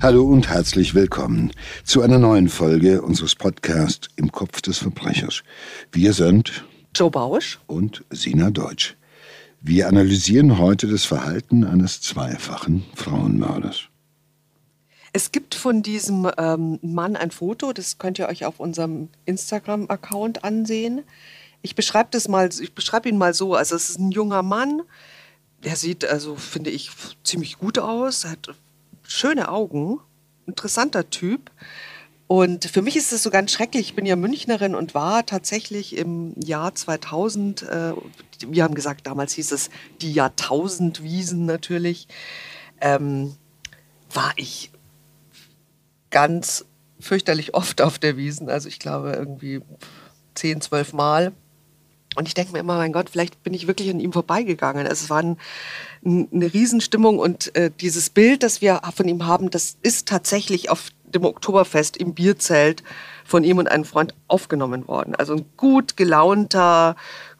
Hallo und herzlich willkommen zu einer neuen Folge unseres Podcasts Im Kopf des Verbrechers. Wir sind Joe Bausch und Sina Deutsch. Wir analysieren heute das Verhalten eines zweifachen Frauenmörders. Es gibt von diesem ähm, Mann ein Foto, das könnt ihr euch auf unserem Instagram-Account ansehen. Ich beschreibe das mal, ich beschreibe ihn mal so. Also es ist ein junger Mann, der sieht also, finde ich, ziemlich gut aus, hat schöne Augen, interessanter Typ. Und für mich ist das so ganz schrecklich. Ich bin ja Münchnerin und war tatsächlich im Jahr 2000, äh, wir haben gesagt, damals hieß es die Jahrtausendwiesen natürlich, ähm, war ich ganz fürchterlich oft auf der Wiesen. Also ich glaube irgendwie zehn, zwölf Mal. Und ich denke mir immer, mein Gott, vielleicht bin ich wirklich an ihm vorbeigegangen. Es war ein, eine Riesenstimmung und äh, dieses Bild, das wir von ihm haben, das ist tatsächlich auf dem Oktoberfest im Bierzelt von ihm und einem Freund aufgenommen worden. Also ein gut gelaunter,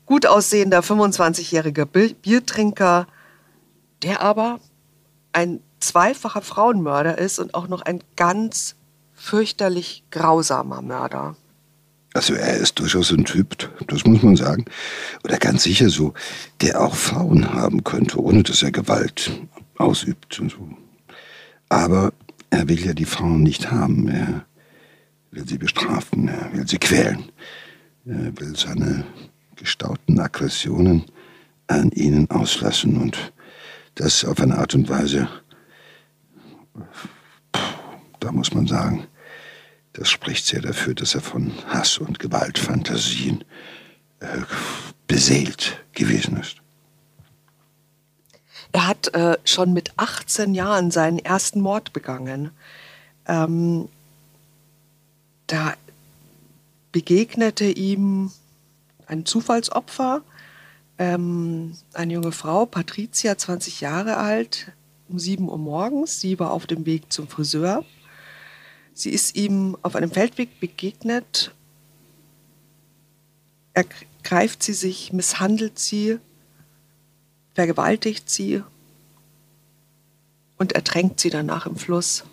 gut aussehender 25-jähriger Biertrinker, der aber ein zweifacher Frauenmörder ist und auch noch ein ganz fürchterlich grausamer Mörder. Also er ist durchaus ein Typ, das muss man sagen. Oder ganz sicher so, der auch Frauen haben könnte, ohne dass er Gewalt ausübt. Und so. Aber er will ja die Frauen nicht haben. Er will sie bestrafen, er will sie quälen. Er will seine gestauten Aggressionen an ihnen auslassen und das auf eine Art und Weise, da muss man sagen, das spricht sehr dafür, dass er von Hass und Gewaltfantasien äh, beseelt gewesen ist. Er hat äh, schon mit 18 Jahren seinen ersten Mord begangen. Ähm, da begegnete ihm ein Zufallsopfer, ähm, eine junge Frau, Patricia, 20 Jahre alt, um 7 Uhr morgens. Sie war auf dem Weg zum Friseur. Sie ist ihm auf einem Feldweg begegnet. Er greift sie sich, misshandelt sie, vergewaltigt sie und ertränkt sie danach im Fluss.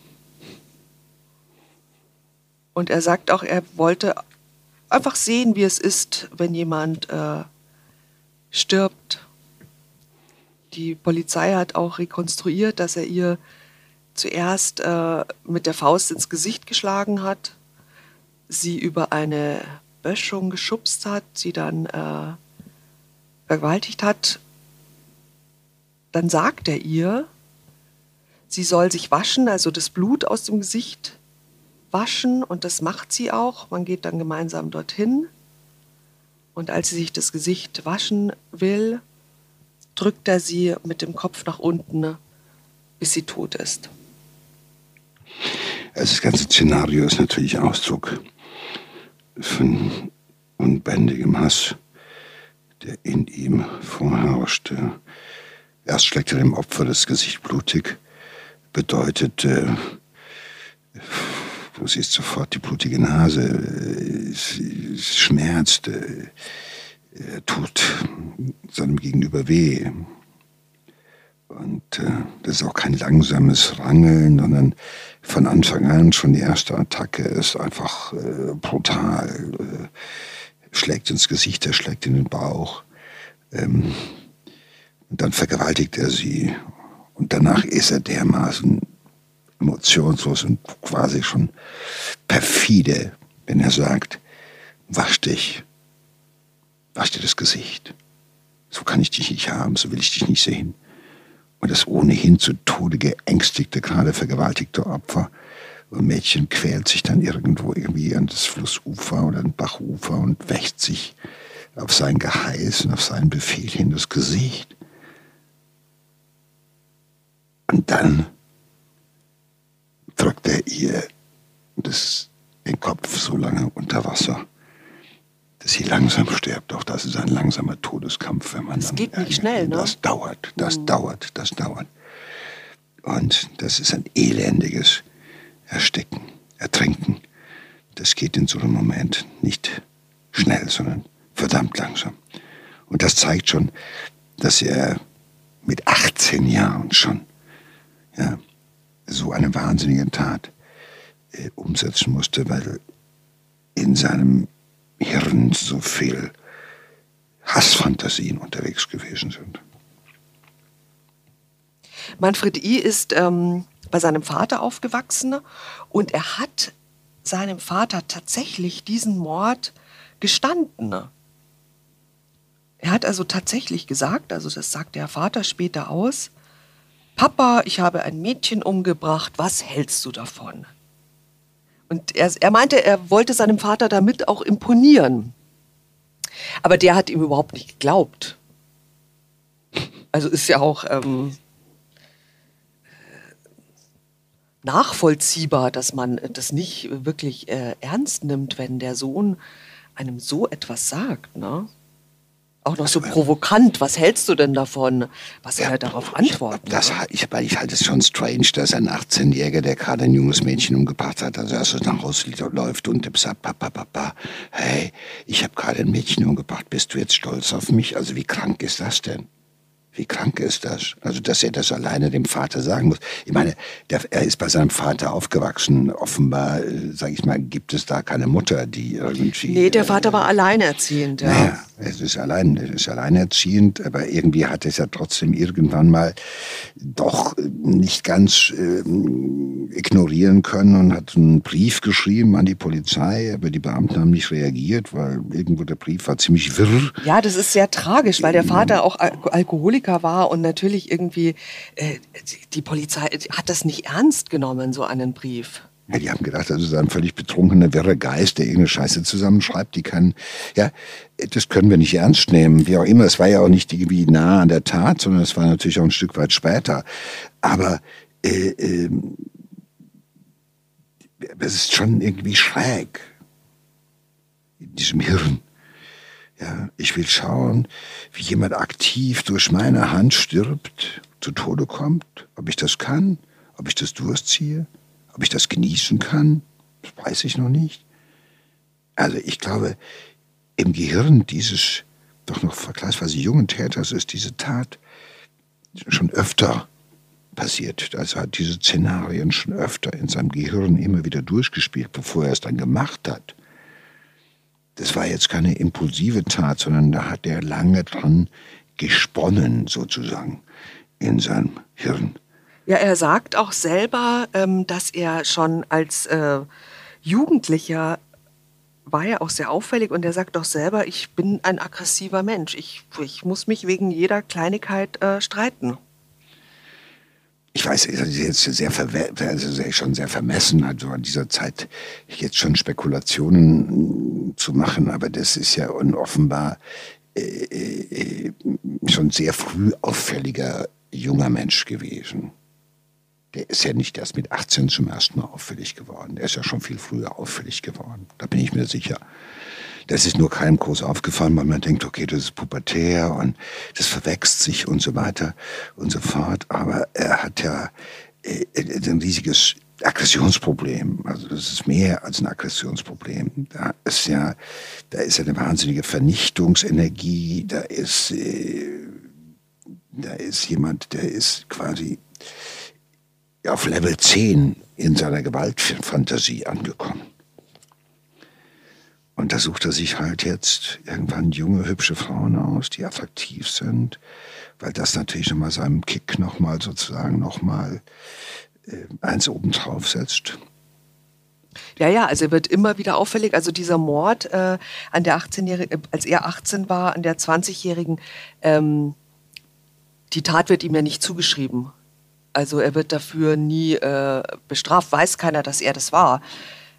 Und er sagt auch, er wollte einfach sehen, wie es ist, wenn jemand äh, stirbt. Die Polizei hat auch rekonstruiert, dass er ihr zuerst äh, mit der Faust ins Gesicht geschlagen hat, sie über eine Böschung geschubst hat, sie dann äh, vergewaltigt hat. Dann sagt er ihr, sie soll sich waschen, also das Blut aus dem Gesicht waschen und das macht sie auch. Man geht dann gemeinsam dorthin und als sie sich das Gesicht waschen will, drückt er sie mit dem Kopf nach unten, bis sie tot ist. Also das ganze Szenario ist natürlich Ausdruck von unbändigem Hass, der in ihm vorherrschte. Erst schlägt er dem Opfer das Gesicht blutig, bedeutet, äh, du siehst sofort die blutige Nase, es, es schmerzt, äh, er tut seinem Gegenüber weh. Und äh, das ist auch kein langsames Rangeln, sondern von Anfang an schon die erste Attacke ist einfach äh, brutal. Äh, schlägt ins Gesicht, er schlägt in den Bauch. Ähm, und dann vergewaltigt er sie. Und danach ist er dermaßen emotionslos und quasi schon perfide, wenn er sagt, wasch dich, wasch dir das Gesicht. So kann ich dich nicht haben, so will ich dich nicht sehen. Und das ohnehin zu Tode geängstigte, gerade vergewaltigte Opfer. Und Mädchen quält sich dann irgendwo irgendwie an das Flussufer oder ein Bachufer und wächt sich auf sein Geheiß und auf seinen Befehl hin das Gesicht. Und dann drückt er ihr das, den Kopf so lange unter Wasser, dass sie langsam stirbt. Auch das ist ein langsamer Todeskampf, wenn man das dann, geht nicht schnell, ne? Das dauert, das mhm. dauert, das dauert. Und das ist ein elendiges Ersticken, Ertrinken. Das geht in so einem Moment nicht schnell, sondern verdammt langsam. Und das zeigt schon, dass er mit 18 Jahren schon ja, so eine wahnsinnige Tat äh, umsetzen musste, weil in seinem Hirn so viel Hassfantasien unterwegs gewesen sind. Manfred I. ist ähm, bei seinem Vater aufgewachsen und er hat seinem Vater tatsächlich diesen Mord gestanden. Er hat also tatsächlich gesagt, also das sagt der Vater später aus, Papa, ich habe ein Mädchen umgebracht, was hältst du davon? Und er, er meinte, er wollte seinem Vater damit auch imponieren. Aber der hat ihm überhaupt nicht geglaubt. Also ist ja auch ähm, nachvollziehbar, dass man das nicht wirklich äh, ernst nimmt, wenn der Sohn einem so etwas sagt. Ne? Auch noch so provokant. Was hältst du denn davon? Was soll ja, er darauf antworten? Das, ich, ich halte es schon strange, dass ein 18-Jähriger, der gerade ein junges Mädchen umgebracht hat, also erst nach Hause läuft und sagt, Papa, Papa, hey, ich habe gerade ein Mädchen umgebracht, bist du jetzt stolz auf mich? Also wie krank ist das denn? Wie krank ist das? Also, dass er das alleine dem Vater sagen muss. Ich meine, der, er ist bei seinem Vater aufgewachsen. Offenbar, äh, sage ich mal, gibt es da keine Mutter, die irgendwie. Nee, der Vater äh, war alleinerziehend, ja. Naja, es ist, allein, es ist alleinerziehend, aber irgendwie hat es ja trotzdem irgendwann mal doch nicht ganz äh, ignorieren können und hat einen Brief geschrieben an die Polizei, aber die Beamten haben nicht reagiert, weil irgendwo der Brief war ziemlich wirr. Ja, das ist sehr tragisch, weil der Vater auch Al Alkoholiker war und natürlich irgendwie äh, die Polizei hat das nicht ernst genommen, so einen Brief. Ja, die haben gedacht, das ist ein völlig betrunkener, wirrer Geist, der irgendeine Scheiße zusammenschreibt, die kann, ja, das können wir nicht ernst nehmen, wie auch immer. Es war ja auch nicht irgendwie nah an der Tat, sondern es war natürlich auch ein Stück weit später. Aber äh, äh, es ist schon irgendwie schräg in diesem Hirn. Ja, ich will schauen, wie jemand aktiv durch meine Hand stirbt, zu Tode kommt, ob ich das kann, ob ich das durchziehe, ob ich das genießen kann, das weiß ich noch nicht. Also ich glaube, im Gehirn dieses doch noch vergleichsweise jungen Täters ist diese Tat schon öfter passiert. Also hat diese Szenarien schon öfter in seinem Gehirn immer wieder durchgespielt, bevor er es dann gemacht hat. Das war jetzt keine impulsive Tat, sondern da hat er lange dran gesponnen, sozusagen, in seinem Hirn. Ja, er sagt auch selber, ähm, dass er schon als äh, Jugendlicher war ja auch sehr auffällig und er sagt doch selber, ich bin ein aggressiver Mensch. Ich, ich muss mich wegen jeder Kleinigkeit äh, streiten ich weiß, es ist jetzt also sehr, schon sehr vermessen, also an dieser Zeit jetzt schon Spekulationen zu machen, aber das ist ja offenbar äh, äh, schon sehr früh auffälliger junger Mensch gewesen. Der ist ja nicht erst mit 18 zum ersten Mal auffällig geworden. Der ist ja schon viel früher auffällig geworden. Da bin ich mir sicher. Das ist nur keinem groß aufgefallen, weil man denkt, okay, das ist pubertär und das verwächst sich und so weiter und so fort. Aber er hat ja äh, ein riesiges Aggressionsproblem. Also das ist mehr als ein Aggressionsproblem. Da ist ja, da ist eine wahnsinnige Vernichtungsenergie. Da ist, äh, da ist jemand, der ist quasi auf Level 10 in seiner Gewaltfantasie angekommen. Und da sucht er sich halt jetzt irgendwann junge, hübsche Frauen aus, die attraktiv sind, weil das natürlich nochmal seinem Kick nochmal sozusagen nochmal äh, eins obendrauf setzt. Ja, ja, also er wird immer wieder auffällig. Also dieser Mord äh, an der 18-Jährigen, äh, als er 18 war, an der 20-Jährigen, ähm, die Tat wird ihm ja nicht zugeschrieben. Also er wird dafür nie äh, bestraft, weiß keiner, dass er das war.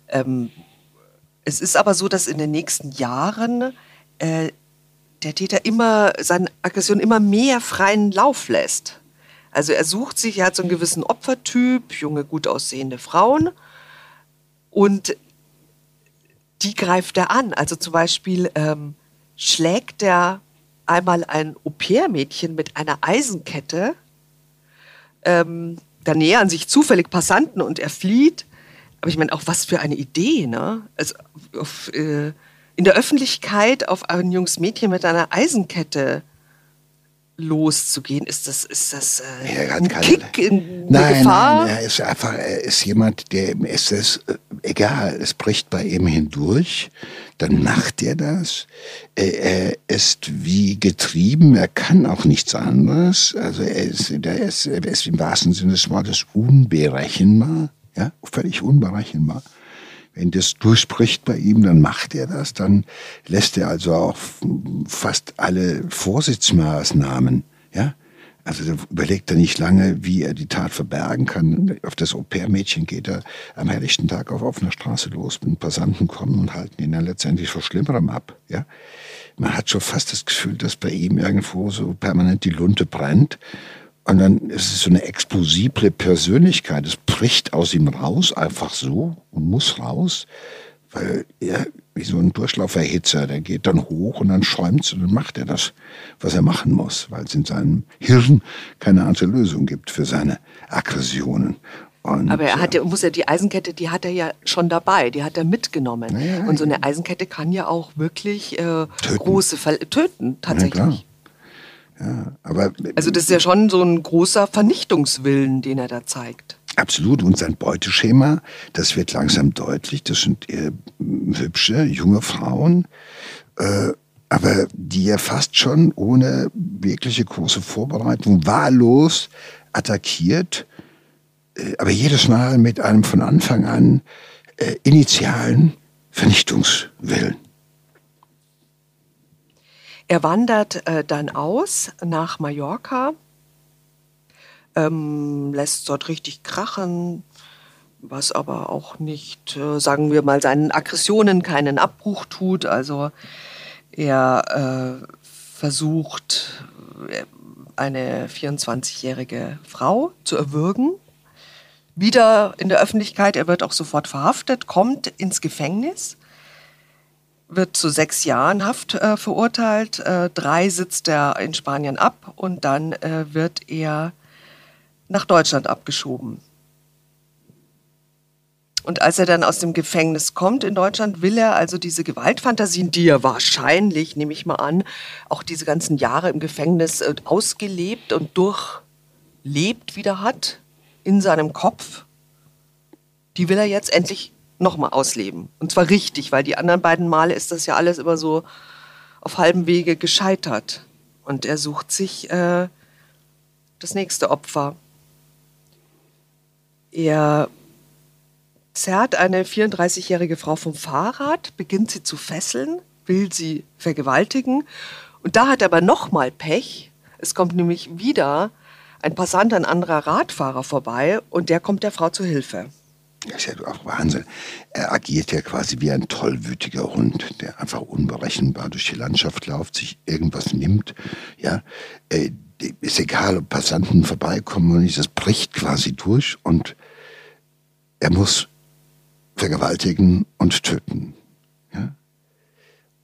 Ähm, es ist aber so, dass in den nächsten Jahren äh, der Täter immer seine Aggression immer mehr freien Lauf lässt. Also er sucht sich, er hat so einen gewissen Opfertyp, junge, gut aussehende Frauen und die greift er an. Also zum Beispiel ähm, schlägt er einmal ein Au-pair-Mädchen mit einer Eisenkette. Ähm, da nähern sich zufällig Passanten und er flieht. Aber ich meine, auch was für eine Idee, ne? Also auf, äh, in der Öffentlichkeit auf ein junges Mädchen mit einer Eisenkette loszugehen? Ist das, ist das äh, Er hat ein keine- Kick in Nein, Gefahr? nein, er ist einfach, er ist jemand, der ist es äh, egal, es bricht bei ihm hindurch, dann macht er das. Äh, Er ist wie getrieben, er kann auch nichts anderes. Also er ist, der ist, er ist im wahrsten Sinne des Wortes unberechenbar, ja, völlig unberechenbar. Wenn das durchbricht bei ihm, dann macht er das, dann lässt er also auch fast alle Vorsichtsmaßnahmen, ja. Also überlegt er nicht lange, wie er die Tat verbergen kann. Auf das Au-pair-Mädchen geht er am helllichten Tag auf offener Straße los, wenn Passanten kommen und halten ihn dann letztendlich vor Schlimmerem ab, ja. Man hat schon fast das Gefühl, dass bei ihm irgendwo so permanent die Lunte brennt. Und dann ist es so eine explosible Persönlichkeit. Es bricht aus ihm raus, einfach so und muss raus, weil er wie so ein Durchlauferhitzer, der geht dann hoch und dann schäumt's und dann macht er das, was er machen muss, weil es in seinem Hirn keine andere Lösung gibt für seine Aggressionen. Und, Aber er hat äh, ja, muss ja die Eisenkette, die hat er ja schon dabei, die hat er mitgenommen. Ja, und so eine Eisenkette kann ja auch wirklich äh, Töten. große Ver töten, ja, tatsächlich. Ja, aber also das ist ja schon so ein großer Vernichtungswillen, den er da zeigt. Absolut. Und sein Beuteschema, das wird langsam deutlich. Das sind äh, hübsche, junge Frauen, äh, aber die er fast schon ohne wirkliche große Vorbereitung wahllos attackiert, äh, aber jedes Mal mit einem von Anfang an äh, initialen Vernichtungswillen. Er wandert äh, dann aus nach Mallorca, ähm, lässt dort richtig krachen, was aber auch nicht, äh, sagen wir mal, seinen Aggressionen keinen Abbruch tut. Also er äh, versucht, äh, eine 24-jährige Frau zu erwürgen. Wieder in der Öffentlichkeit, er wird auch sofort verhaftet, kommt ins Gefängnis wird zu sechs Jahren Haft äh, verurteilt. Äh, drei sitzt er in Spanien ab und dann äh, wird er nach Deutschland abgeschoben. Und als er dann aus dem Gefängnis kommt in Deutschland, will er also diese Gewaltfantasien, die er wahrscheinlich, nehme ich mal an, auch diese ganzen Jahre im Gefängnis äh, ausgelebt und durchlebt wieder hat in seinem Kopf, die will er jetzt endlich nochmal ausleben. Und zwar richtig, weil die anderen beiden Male ist das ja alles immer so auf halbem Wege gescheitert. Und er sucht sich äh, das nächste Opfer. Er zerrt eine 34-jährige Frau vom Fahrrad, beginnt sie zu fesseln, will sie vergewaltigen. Und da hat er aber nochmal Pech. Es kommt nämlich wieder ein Passant, ein anderer Radfahrer vorbei und der kommt der Frau zu Hilfe. Das ist ja auch Wahnsinn. Er agiert ja quasi wie ein tollwütiger Hund, der einfach unberechenbar durch die Landschaft läuft, sich irgendwas nimmt. Ja, äh, ist egal, ob Passanten vorbeikommen oder nicht, das bricht quasi durch und er muss vergewaltigen und töten. Ja?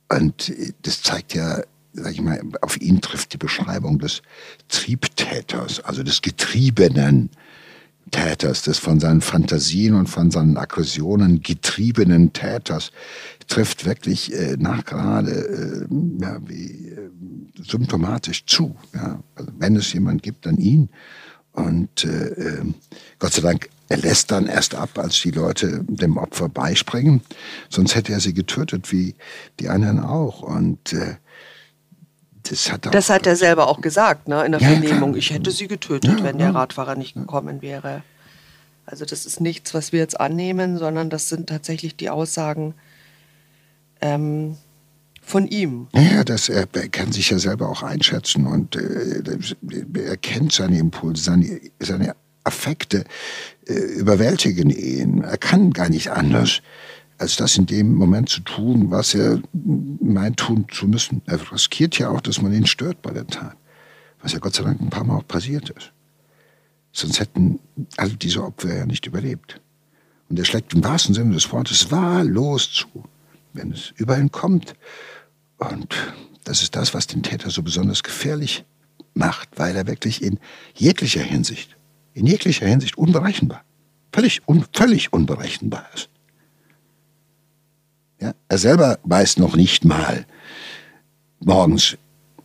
Und äh, das zeigt ja, sag ich mal, auf ihn trifft die Beschreibung des Triebtäters, also des Getriebenen. Täters, des von seinen Fantasien und von seinen Aggressionen getriebenen Täters, trifft wirklich äh, nachgerade äh, ja, wie, äh, symptomatisch zu. Ja? Also wenn es jemand gibt, dann ihn. Und äh, äh, Gott sei Dank, er lässt dann erst ab, als die Leute dem Opfer beispringen. Sonst hätte er sie getötet, wie die anderen auch. Und äh, das hat, Das hat er selber auch gesagt, ne, in der Ja, Vernehmung. Ich hätte sie getötet, Ja, wenn der. Radfahrer nicht gekommen wäre. Also das ist nichts, was wir jetzt annehmen, sondern das sind tatsächlich die Aussagen ähm, von ihm. Ja, das, er, er kann sich ja selber auch einschätzen und äh, er kennt seine Impulse, seine, seine Affekte äh, überwältigen ihn. Er kann gar nicht anders, als das in dem Moment zu tun, was er meint tun zu müssen. Er riskiert ja auch, dass man ihn stört bei der Tat, was ja Gott sei Dank ein paar Mal auch passiert ist. Sonst hätten all diese Opfer ja nicht überlebt. Und er schlägt im wahrsten Sinne des Wortes wahllos zu, wenn es über ihn kommt. Und das ist das, was den Täter so besonders gefährlich macht, weil er wirklich in jeglicher Hinsicht, in jeglicher Hinsicht unberechenbar, völlig, un, völlig unberechenbar ist. Er selber weiß noch nicht mal morgens,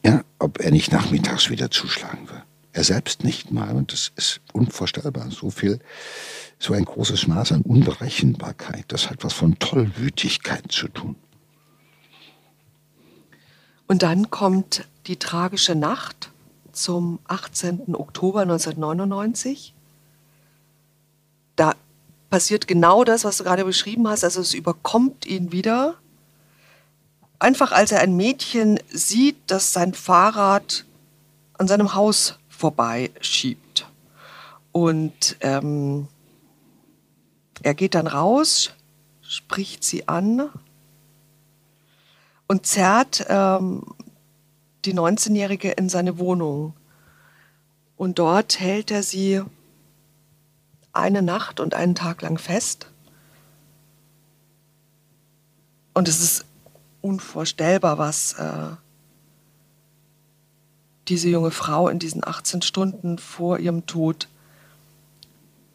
ja, ob er nicht nachmittags wieder zuschlagen wird. Er selbst nicht mal, und das ist unvorstellbar, so viel, so ein großes Maß an Unberechenbarkeit, das hat was von Tollwütigkeit zu tun. Und dann kommt die tragische Nacht zum 18. Oktober 1999. Passiert genau das, was du gerade beschrieben hast. Also es überkommt ihn wieder. Einfach als er ein Mädchen sieht, das sein Fahrrad an seinem Haus vorbeischiebt. Und ähm, er geht dann raus, spricht sie an und zerrt ähm, die 19-Jährige in seine Wohnung. Und dort hält er sie eine Nacht und einen Tag lang fest. Und es ist unvorstellbar, was äh, diese junge Frau in diesen 18 Stunden vor ihrem Tod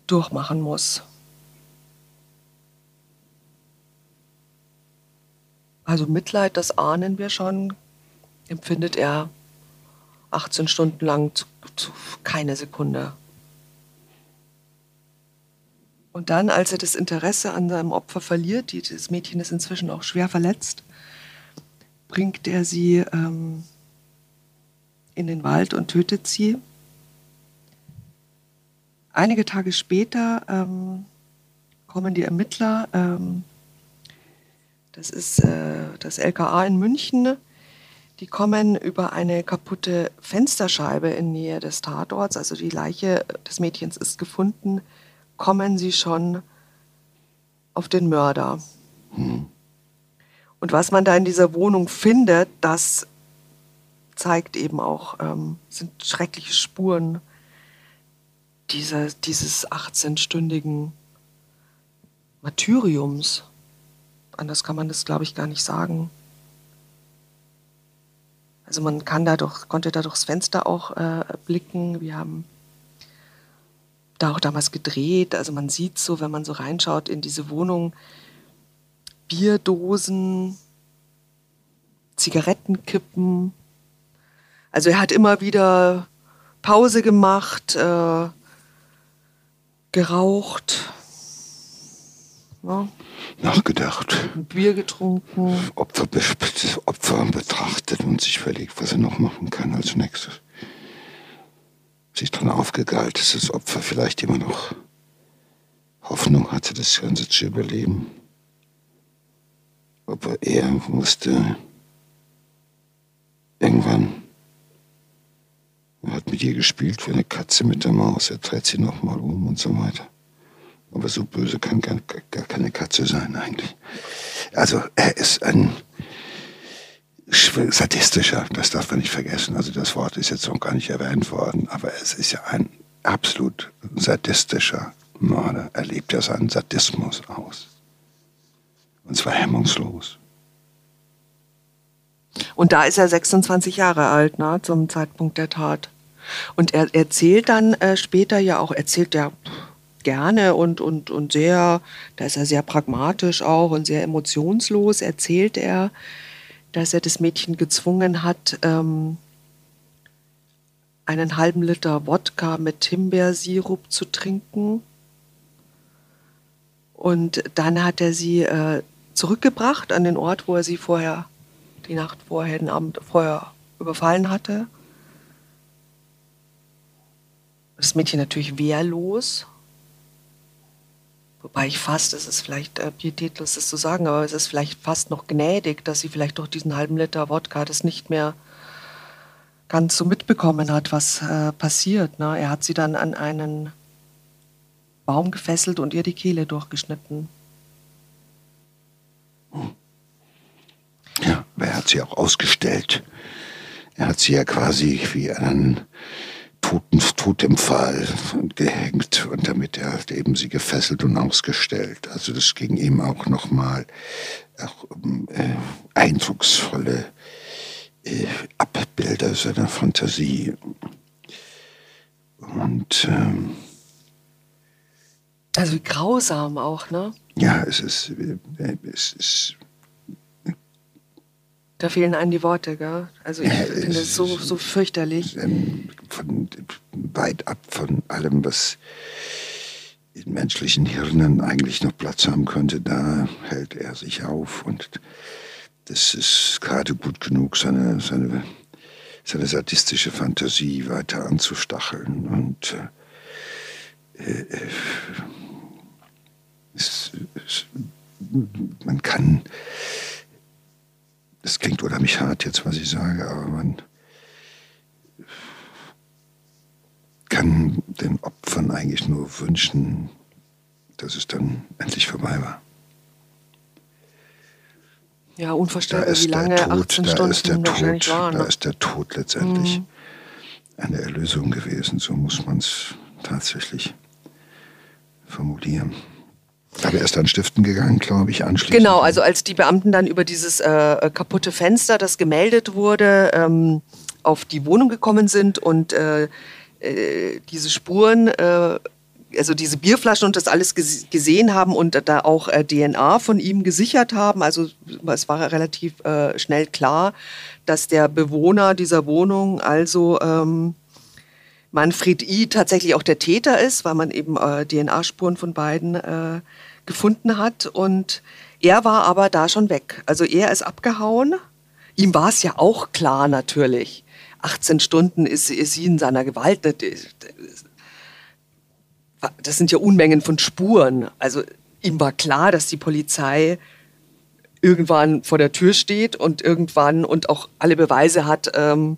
durchmachen muss. Also Mitleid, das ahnen wir schon, empfindet er 18 Stunden lang zu, zu keine Sekunde. Und dann, als er das Interesse an seinem Opfer verliert, das Mädchen ist inzwischen auch schwer verletzt, bringt er sie ähm, in den Wald und tötet sie. Einige Tage später ähm, kommen die Ermittler, ähm, das ist äh, das LKA in München, die kommen über eine kaputte Fensterscheibe in Nähe des Tatorts, also die Leiche des Mädchens ist gefunden, kommen sie schon auf den Mörder. Hm. Und was man da in dieser Wohnung findet, das zeigt eben auch, ähm, sind schreckliche Spuren dieser, dieses 18-stündigen Martyriums. Anders kann man das, glaube ich, gar nicht sagen. Also man kann da doch, konnte da durchs Fenster auch äh, blicken. Wir haben da auch damals gedreht. Also man sieht so, wenn man so reinschaut in diese Wohnung, Bierdosen, Zigarettenkippen. Also er hat immer wieder Pause gemacht, äh, geraucht. Ja. Nachgedacht. Bier getrunken. Opfer, Opfer betrachtet und sich überlegt, was er noch machen kann als nächstes sich dran aufgegeilt, dass das Opfer vielleicht immer noch Hoffnung hatte, das Ganze zu überleben. Aber er musste irgendwann, er hat mit ihr gespielt wie eine Katze mit der Maus, er dreht sie nochmal um und so weiter. Aber so böse kann gar, gar keine Katze sein eigentlich. Also er ist ein sadistischer, das darf man nicht vergessen. Also das Wort ist jetzt noch gar nicht erwähnt worden, aber es ist ja ein absolut sadistischer Mörder. Er lebt ja seinen Sadismus aus. Und zwar hemmungslos. Und da ist er 26 Jahre alt, ne, zum Zeitpunkt der Tat. Und er erzählt dann äh, später ja auch, erzählt er gerne und, und, und sehr, da ist er sehr pragmatisch auch und sehr emotionslos, erzählt er, dass er das Mädchen gezwungen hat, ähm, einen halben Liter Wodka mit Himbeersirup zu trinken. Und dann hat er sie äh, zurückgebracht an den Ort, wo er sie vorher, die Nacht vorher, den Abend vorher überfallen hatte. Das Mädchen natürlich wehrlos, Wobei ich fast, es ist vielleicht äh, pietätlos, das zu sagen, aber es ist vielleicht fast noch gnädig, dass sie vielleicht durch diesen halben Liter Wodka das nicht mehr ganz so mitbekommen hat, was äh, passiert. Ne? Er hat sie dann an einen Baum gefesselt und ihr die Kehle durchgeschnitten. Ja, er hat sie auch ausgestellt. Er hat sie ja quasi wie einen Toten, Totempfahl gehängt und damit er halt eben sie gefesselt und ausgestellt. Also das ging ihm auch nochmal auch um äh, eindrucksvolle äh, Abbilder seiner Fantasie. Und ähm, also grausam auch, ne? Ja, es ist, äh, es ist Da fehlen einem die Worte, gell? Also ich ja, finde es so, so fürchterlich. Von, weit ab von allem, was in menschlichen Hirnen eigentlich noch Platz haben könnte, da hält er sich auf und das ist gerade gut genug, seine, seine, seine sadistische Fantasie weiter anzustacheln und äh, äh, es, es, man kann, das klingt unheimlich hart jetzt, was ich sage, aber man kann den Opfern eigentlich nur wünschen, dass es dann endlich vorbei war. Ja, unvorstellbar, wie lange Tod, 18 Stunden ist der Tod, waren. Da ist der Tod letztendlich mhm. eine Erlösung gewesen, so muss man es tatsächlich formulieren. Aber er ist dann stiften gegangen, glaube ich, anschließend. Genau, also als die Beamten dann über dieses äh, kaputte Fenster, das gemeldet wurde, ähm, auf die Wohnung gekommen sind und äh, äh, diese Spuren, äh, also diese Bierflaschen und das alles gesehen haben und da auch äh, DNA von ihm gesichert haben. Also es war relativ äh, schnell klar, dass der Bewohner dieser Wohnung, also ähm, Manfred I., tatsächlich auch der Täter ist, weil man eben äh, DNA-Spuren von beiden äh, gefunden hat. Und er war aber da schon weg. Also er ist abgehauen. Ihm war es ja auch klar natürlich. 18 Stunden ist, ist sie in seiner Gewalt. Das sind ja Unmengen von Spuren. Also ihm war klar, dass die Polizei irgendwann vor der Tür steht und irgendwann und auch alle Beweise hat, ähm,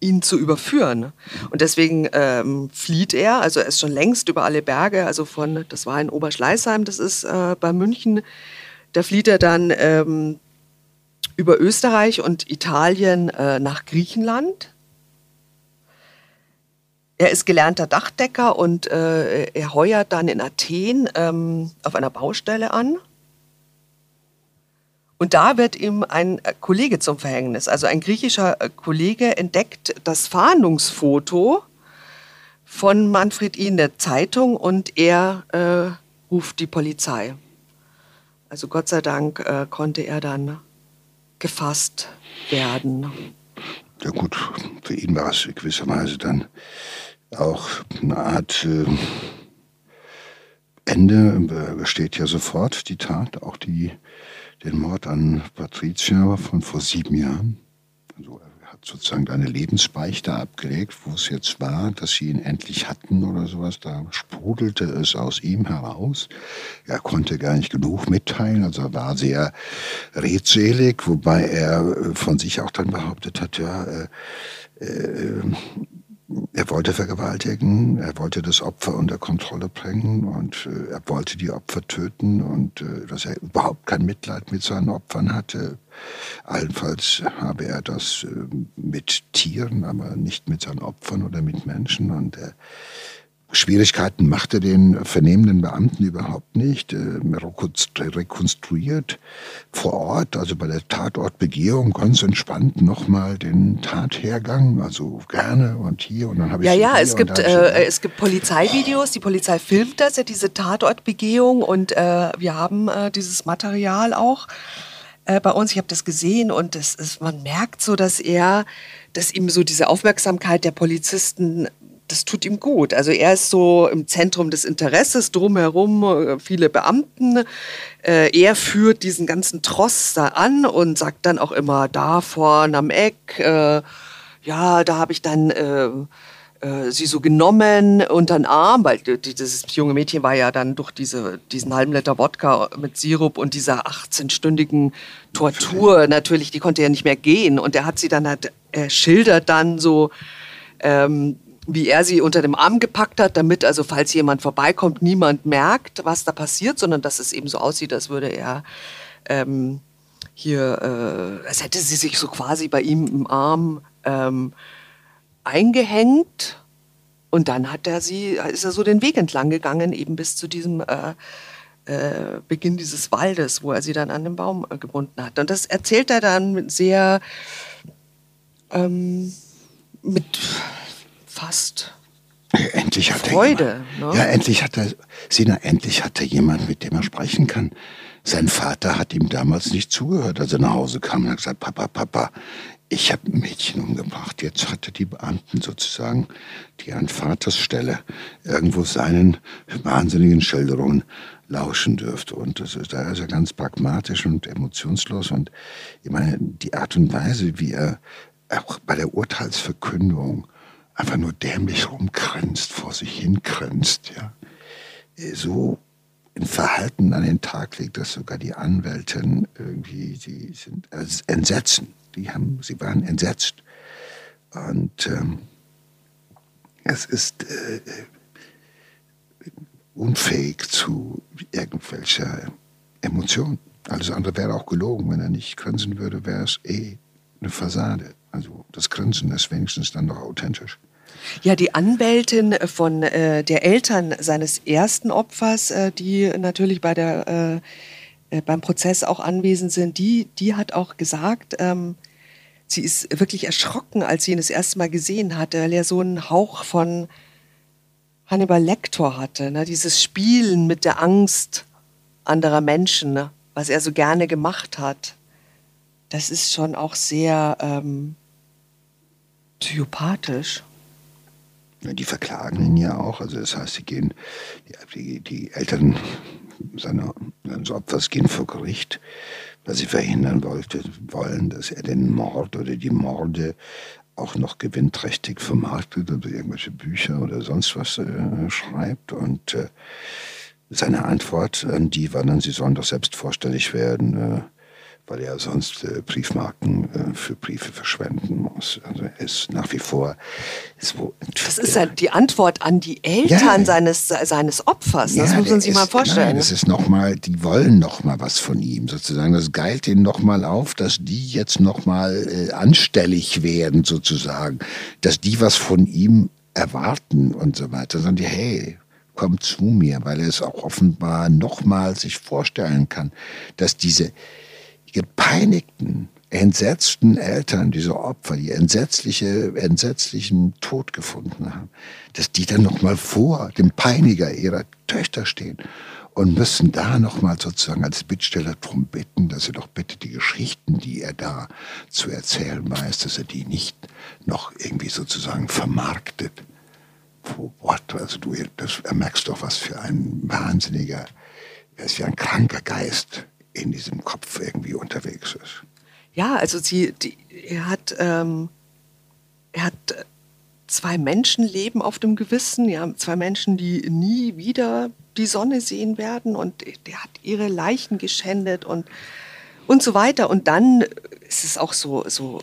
ihn zu überführen. Und deswegen ähm, flieht er, also er ist schon längst über alle Berge, also von, das war in Oberschleißheim, das ist äh, bei München, da flieht er dann ähm, über Österreich und Italien äh, nach Griechenland. Er ist gelernter Dachdecker und äh, er heuert dann in Athen ähm, auf einer Baustelle an. Und da wird ihm ein äh, Kollege zum Verhängnis. Also ein griechischer äh, Kollege entdeckt das Fahndungsfoto von Manfred I. in der Zeitung und er äh, ruft die Polizei. Also Gott sei Dank äh, konnte er dann gefasst werden. Ja gut, für ihn war es gewisserweise dann auch eine Art äh, Ende, steht ja sofort die Tat, auch die, den Mord an Patricia von vor sieben Jahren. Also sozusagen eine Lebensbeichte abgelegt, wo es jetzt war, dass sie ihn endlich hatten oder sowas. Da sprudelte es aus ihm heraus. Er konnte gar nicht genug mitteilen, also er war sehr redselig, wobei er von sich auch dann behauptet hat, ja, äh, äh, er wollte vergewaltigen, er wollte das Opfer unter Kontrolle bringen und äh, er wollte die Opfer töten und äh, dass er überhaupt kein Mitleid mit seinen Opfern hatte. Allenfalls habe er das äh, mit Tieren, aber nicht mit seinen Opfern oder mit Menschen und äh, Schwierigkeiten machte den vernehmenden Beamten überhaupt nicht. Äh, rekonstruiert vor Ort, also bei der Tatortbegehung, ganz entspannt nochmal den Tathergang, also gerne und hier und dann habe ich Ja, ja, es gibt, äh, es gibt Polizeivideos, die Polizei filmt das, ja, diese Tatortbegehung und äh, wir haben äh, dieses Material auch äh, bei uns. Ich habe das gesehen und das ist, man merkt so, dass er, dass ihm so diese Aufmerksamkeit der Polizisten das tut ihm gut. Also er ist so im Zentrum des Interesses, drumherum äh, viele Beamten. Äh, er führt diesen ganzen Tross da an und sagt dann auch immer, da vorne am Eck, äh, ja, da habe ich dann äh, äh, sie so genommen unter den Arm, weil dieses junge Mädchen war ja dann durch diese, diesen halben Liter Wodka mit Sirup und dieser 18-stündigen Tortur natürlich, die konnte ja nicht mehr gehen. Und er hat sie dann halt, er schildert dann so, ähm, wie er sie unter dem Arm gepackt hat, damit also falls jemand vorbeikommt, niemand merkt, was da passiert, sondern dass es eben so aussieht, als würde er ähm, hier, äh, als hätte sie sich so quasi bei ihm im Arm ähm, eingehängt. Und dann hat er sie, ist er so den Weg entlang gegangen, eben bis zu diesem äh, äh, Beginn dieses Waldes, wo er sie dann an den Baum äh, gebunden hat. Und das erzählt er dann sehr ähm, mit fast endlich hat Freude. Er jemand, ne? Ja, endlich hat er, Sina, endlich hat er jemand, mit dem er sprechen kann. Sein Vater hat ihm damals nicht zugehört, als er nach Hause kam und hat gesagt, Papa, Papa, ich habe ein Mädchen umgebracht. Jetzt hatte die Beamten sozusagen, die an Vaters Stelle irgendwo seinen wahnsinnigen Schilderungen lauschen dürfte. Und das ist, da ist er ganz pragmatisch und emotionslos. Und ich meine, die Art und Weise, wie er auch bei der Urteilsverkündung einfach nur dämlich rumgrinst, vor sich hingrinst, ja. So ein Verhalten an den Tag legt, dass sogar die Anwältin irgendwie, die sind entsetzen. Die haben, sie waren entsetzt. Und ähm, es ist äh, unfähig zu irgendwelcher Emotion. Alles andere wäre auch gelogen. Wenn er nicht grinsen würde, wäre es eh eine Fassade. Also das Grinsen ist wenigstens dann noch authentisch. Ja, die Anwältin von äh, der Eltern seines ersten Opfers, äh, die natürlich bei der, äh, äh beim Prozess auch anwesend sind, die, die hat auch gesagt, ähm, sie ist wirklich erschrocken, als sie ihn das erste Mal gesehen hatte, weil er so einen Hauch von Hannibal Lecter hatte. Ne? Dieses Spielen mit der Angst anderer Menschen, ne? was er so gerne gemacht hat. Das ist schon auch sehr ähm, psychopathisch. Die verklagen ihn ja auch. Also das heißt, sie gehen, die, die Eltern seiner, seines Opfers gehen vor Gericht, weil sie verhindern wollte, wollen, dass er den Mord oder die Morde auch noch gewinnträchtig vermarktet oder irgendwelche Bücher oder sonst was äh, schreibt. Und äh, seine Antwort an die war dann, sie sollen doch selbst vorstellig werden. Äh, weil er sonst äh, Briefmarken äh, für Briefe verschwenden muss. Also er ist nach wie vor. Ist wo, das ist halt die Antwort an die Eltern ja, seines, seines Opfers. Das ja, muss man sich mal vorstellen. Nein, das ist noch mal, die wollen noch mal was von ihm sozusagen. Das geilt ihnen noch mal auf, dass die jetzt noch mal äh, anstellig werden sozusagen, dass die was von ihm erwarten und so weiter. Sondern die, hey, komm zu mir, weil er es auch offenbar noch mal sich vorstellen kann, dass diese gepeinigten, entsetzten Eltern dieser Opfer, die entsetzliche, entsetzlichen Tod gefunden haben, dass die dann noch mal vor dem Peiniger ihrer Töchter stehen und müssen da noch mal sozusagen als Bittsteller darum bitten, dass er doch bitte die Geschichten, die er da zu erzählen weiß, dass er die nicht noch irgendwie sozusagen vermarktet. What? Also du das merkst doch, was für ein wahnsinniger, was für ein kranker Geist in diesem Kopf irgendwie unterwegs ist. Ja, also sie, die, er hat, ähm, er hat zwei Menschenleben auf dem Gewissen, ja, zwei Menschen, die nie wieder die Sonne sehen werden und der hat ihre Leichen geschändet und, und so weiter. Und dann ist es auch so, so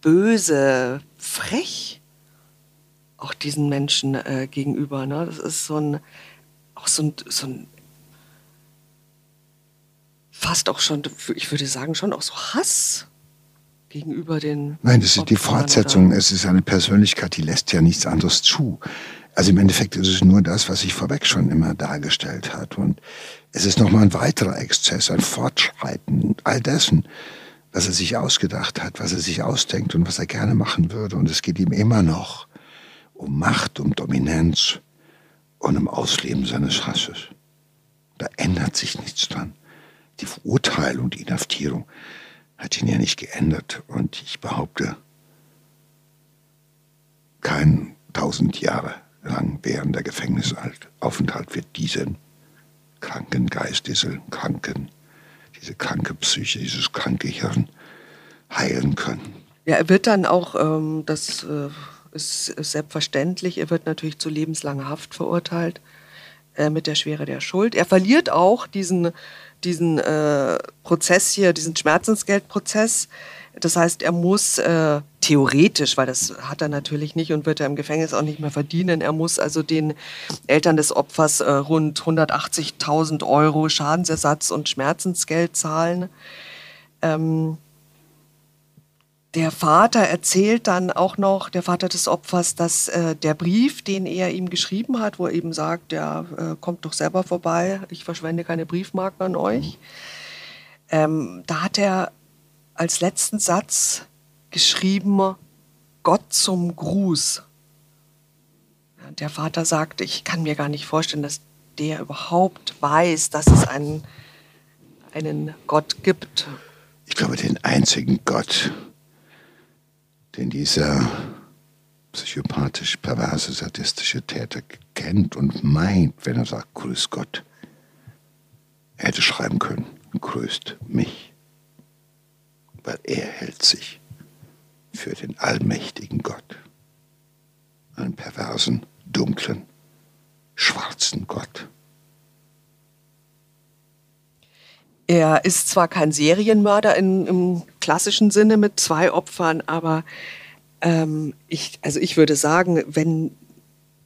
böse, frech, auch diesen Menschen äh, gegenüber. Ne? Das ist so ein, auch so ein, so ein fast auch schon, ich würde sagen, schon auch so Hass gegenüber den. Nein, das ist die Fortsetzung. Es ist eine Persönlichkeit, die lässt ja nichts anderes zu. Also im Endeffekt ist es nur das, was sich vorweg schon immer dargestellt hat. Und es ist nochmal ein weiterer Exzess, ein Fortschreiten all dessen, was er sich ausgedacht hat, was er sich ausdenkt und was er gerne machen würde. Und es geht ihm immer noch um Macht, um Dominanz und um Ausleben seines Hasses. Da ändert sich nichts dran die Verurteilung, die Inhaftierung hat ihn ja nicht geändert. Und ich behaupte, kein tausend Jahre lang währender Gefängnisaufenthalt wird diesen kranken Geist, diese kranken, diese kranke Psyche, dieses kranke Hirn heilen können. Ja, er wird dann auch, ähm, das äh, ist, ist selbstverständlich, er wird natürlich zu lebenslanger Haft verurteilt äh, mit der Schwere der Schuld. Er verliert auch diesen diesen äh, Prozess hier, diesen Schmerzensgeldprozess. Das heißt, er muss äh, theoretisch, weil das hat er natürlich nicht und wird er im Gefängnis auch nicht mehr verdienen, er muss also den Eltern des Opfers äh, rund 180.000 Euro Schadensersatz und Schmerzensgeld zahlen. Ähm, der Vater erzählt dann auch noch, der Vater des Opfers, dass äh, der Brief, den er ihm geschrieben hat, wo er eben sagt, ja, äh, kommt doch selber vorbei, ich verschwende keine Briefmarken an euch. Ähm, da hat er als letzten Satz geschrieben, Gott zum Gruß. Der Vater sagt, ich kann mir gar nicht vorstellen, dass der überhaupt weiß, dass es ein, einen Gott gibt. Ich glaube, den einzigen Gott, den dieser psychopathisch perverse, sadistische Täter kennt und meint, wenn er sagt, grüß Gott. Er hätte schreiben können, grüßt mich, weil er hält sich für den allmächtigen Gott, einen perversen, dunklen, schwarzen Gott. Er ist zwar kein Serienmörder in, im klassischen Sinne mit zwei Opfern, aber ähm, ich, also ich würde sagen, wenn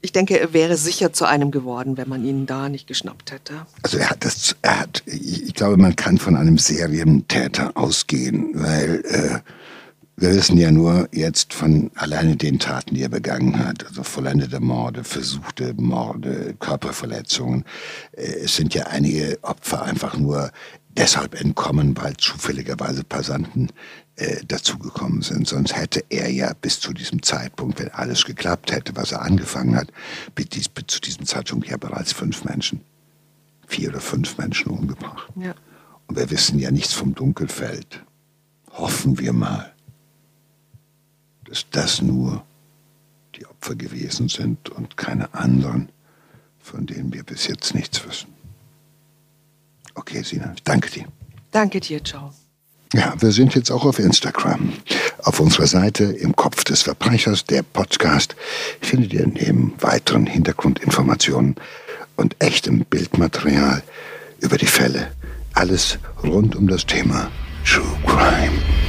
ich denke, er wäre sicher zu einem geworden, wenn man ihn da nicht geschnappt hätte. Also er hat das, er hat, ich glaube, man kann von einem Serientäter ausgehen, weil äh, wir wissen ja nur jetzt von alleine den Taten, die er begangen hat, also vollendete Morde, versuchte Morde, Körperverletzungen. Äh, es sind ja einige Opfer einfach nur deshalb entkommen, weil zufälligerweise Passanten äh, dazugekommen sind. Sonst hätte er ja bis zu diesem Zeitpunkt, wenn alles geklappt hätte, was er angefangen hat, bis, bis zu diesem Zeitpunkt ja bereits fünf Menschen, vier oder fünf Menschen umgebracht. Ja. Und wir wissen ja nichts vom Dunkelfeld. Hoffen wir mal, dass das nur die Opfer gewesen sind und keine anderen, von denen wir bis jetzt nichts wissen. Okay, Sina, ich danke dir. Danke dir, ciao. Ja, wir sind jetzt auch auf Instagram. Auf unserer Seite im Kopf des Verbrechers, der Podcast, findet ihr neben weiteren Hintergrundinformationen und echtem Bildmaterial über die Fälle alles rund um das Thema True Crime.